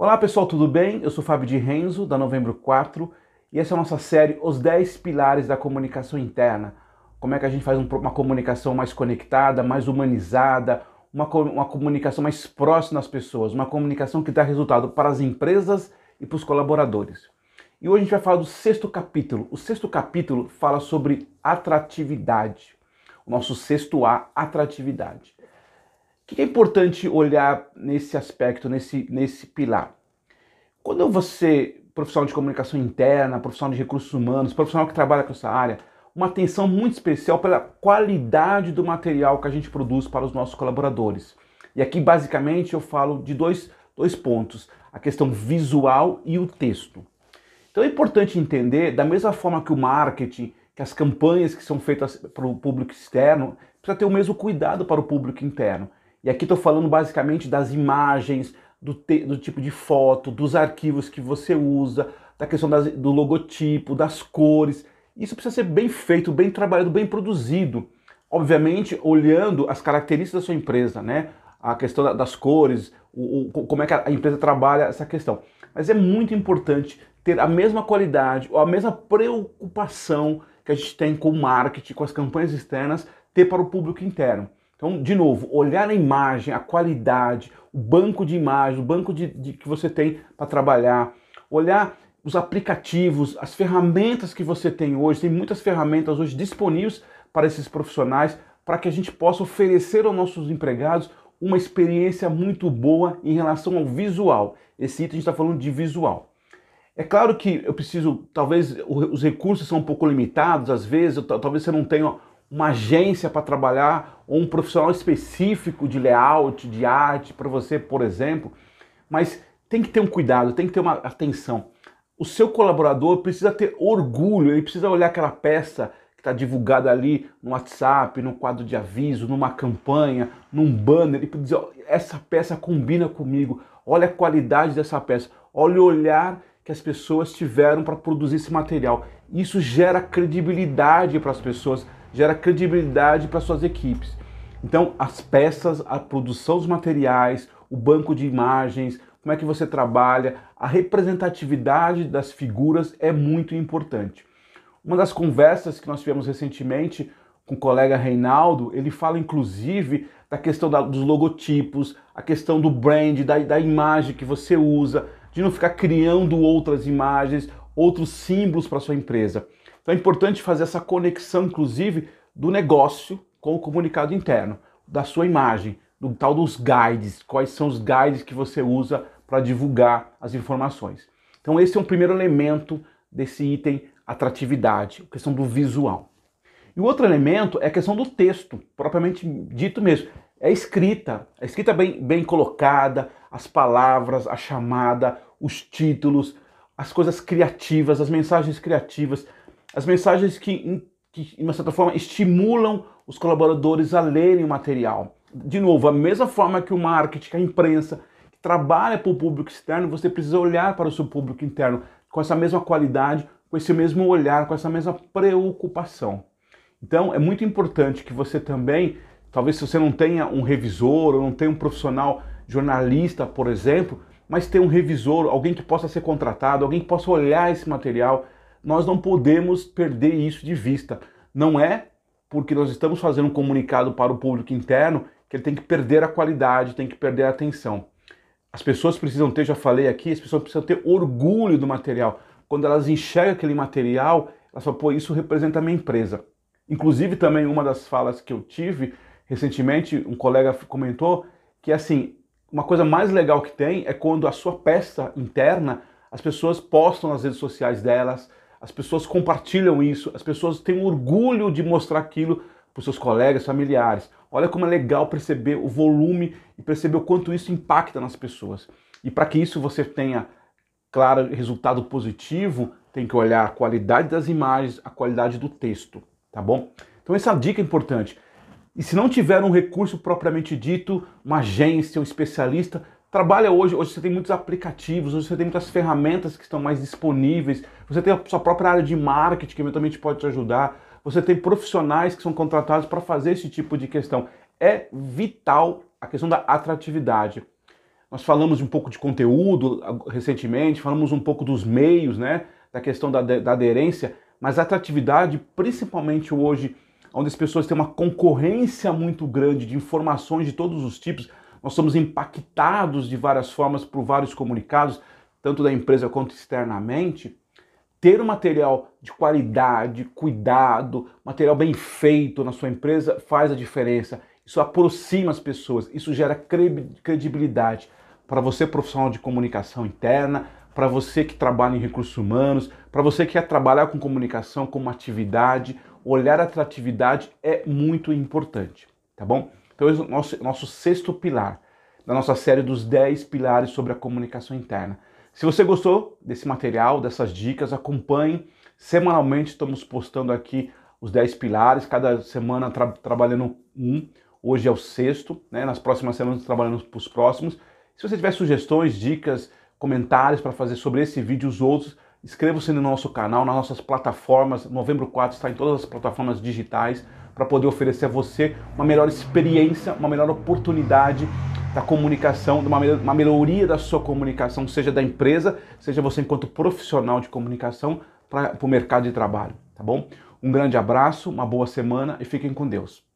Olá pessoal, tudo bem? Eu sou Fábio de Renzo, da Novembro 4, e essa é a nossa série Os 10 Pilares da Comunicação Interna. Como é que a gente faz uma comunicação mais conectada, mais humanizada, uma, uma comunicação mais próxima das pessoas, uma comunicação que dá resultado para as empresas e para os colaboradores. E hoje a gente vai falar do sexto capítulo. O sexto capítulo fala sobre atratividade. O nosso sexto A, atratividade. O que é importante olhar nesse aspecto, nesse, nesse pilar? Quando você, profissional de comunicação interna, profissional de recursos humanos, profissional que trabalha com essa área, uma atenção muito especial pela qualidade do material que a gente produz para os nossos colaboradores. E aqui, basicamente, eu falo de dois, dois pontos: a questão visual e o texto. Então é importante entender, da mesma forma que o marketing, que as campanhas que são feitas para o público externo, precisa ter o mesmo cuidado para o público interno. E aqui estou falando basicamente das imagens, do, te, do, tipo de foto, dos arquivos que você usa, da questão das, do logotipo, das cores. Isso precisa ser bem feito, bem trabalhado, bem produzido. Obviamente, olhando as características da sua empresa, né? A questão das cores, o, o, como é que a empresa trabalha essa questão. Mas é muito importante ter a mesma qualidade ou a mesma preocupação que a gente tem com o marketing, com as campanhas externas, ter para o público interno. Então, de novo, olhar a imagem, a qualidade, o banco de imagem, o banco de, de que você tem para trabalhar, olhar os aplicativos, as ferramentas que você tem hoje. Tem muitas ferramentas hoje disponíveis para esses profissionais para que a gente possa oferecer aos nossos empregados uma experiência muito boa em relação ao visual. Esse item a gente está falando de visual. É claro que eu preciso, talvez os recursos são um pouco limitados, às vezes, talvez você não tenha uma agência para trabalhar ou um profissional específico de layout, de arte para você, por exemplo, mas tem que ter um cuidado, tem que ter uma atenção. O seu colaborador precisa ter orgulho, ele precisa olhar aquela peça que está divulgada ali no WhatsApp, no quadro de aviso, numa campanha, num banner, e dizer: essa peça combina comigo, olha a qualidade dessa peça, olha o olhar que as pessoas tiveram para produzir esse material. Isso gera credibilidade para as pessoas gera credibilidade para suas equipes. Então, as peças, a produção dos materiais, o banco de imagens, como é que você trabalha, a representatividade das figuras é muito importante. Uma das conversas que nós tivemos recentemente com o colega Reinaldo, ele fala inclusive da questão da, dos logotipos, a questão do brand, da, da imagem que você usa, de não ficar criando outras imagens, outros símbolos para sua empresa. Então é importante fazer essa conexão, inclusive, do negócio com o comunicado interno, da sua imagem, do tal dos guides, quais são os guides que você usa para divulgar as informações. Então esse é um primeiro elemento desse item atratividade, a questão do visual. E o outro elemento é a questão do texto, propriamente dito mesmo. É a escrita, a escrita bem, bem colocada, as palavras, a chamada, os títulos, as coisas criativas, as mensagens criativas, as mensagens que, que, de uma certa forma, estimulam os colaboradores a lerem o material. De novo, a mesma forma que o marketing, a imprensa, que trabalha para o público externo, você precisa olhar para o seu público interno com essa mesma qualidade, com esse mesmo olhar, com essa mesma preocupação. Então, é muito importante que você também, talvez se você não tenha um revisor ou não tenha um profissional jornalista, por exemplo, mas tenha um revisor, alguém que possa ser contratado, alguém que possa olhar esse material, nós não podemos perder isso de vista. Não é porque nós estamos fazendo um comunicado para o público interno que ele tem que perder a qualidade, tem que perder a atenção. As pessoas precisam ter, já falei aqui, as pessoas precisam ter orgulho do material. Quando elas enxergam aquele material, elas falam, pô, isso representa a minha empresa. Inclusive, também uma das falas que eu tive recentemente, um colega comentou que, assim, uma coisa mais legal que tem é quando a sua peça interna, as pessoas postam nas redes sociais delas, as pessoas compartilham isso, as pessoas têm orgulho de mostrar aquilo para os seus colegas, familiares. Olha como é legal perceber o volume e perceber o quanto isso impacta nas pessoas. E para que isso você tenha, claro, resultado positivo, tem que olhar a qualidade das imagens, a qualidade do texto, tá bom? Então essa é dica importante. E se não tiver um recurso propriamente dito, uma agência, um especialista, trabalha hoje, hoje você tem muitos aplicativos, hoje você tem muitas ferramentas que estão mais disponíveis, você tem a sua própria área de marketing que eventualmente pode te ajudar, você tem profissionais que são contratados para fazer esse tipo de questão. É vital a questão da atratividade. Nós falamos um pouco de conteúdo recentemente, falamos um pouco dos meios, né? Da questão da, da aderência, mas a atratividade, principalmente hoje, onde as pessoas têm uma concorrência muito grande de informações de todos os tipos, nós somos impactados de várias formas por vários comunicados, tanto da empresa quanto externamente. Ter um material de qualidade, cuidado, material bem feito na sua empresa faz a diferença. Isso aproxima as pessoas, isso gera credibilidade para você, profissional de comunicação interna, para você que trabalha em recursos humanos, para você que quer trabalhar com comunicação como atividade, olhar atratividade é muito importante, tá bom? Então, esse é o nosso, nosso sexto pilar da nossa série dos 10 pilares sobre a comunicação interna. Se você gostou desse material, dessas dicas, acompanhe. Semanalmente estamos postando aqui os 10 pilares, cada semana tra trabalhando um. Hoje é o sexto, né? nas próximas semanas trabalhando para os próximos. Se você tiver sugestões, dicas, comentários para fazer sobre esse vídeo e os outros, inscreva-se no nosso canal, nas nossas plataformas. Novembro 4 está em todas as plataformas digitais para poder oferecer a você uma melhor experiência, uma melhor oportunidade da comunicação, uma, uma melhoria da sua comunicação, seja da empresa, seja você enquanto profissional de comunicação para o mercado de trabalho, tá bom? Um grande abraço, uma boa semana e fiquem com Deus.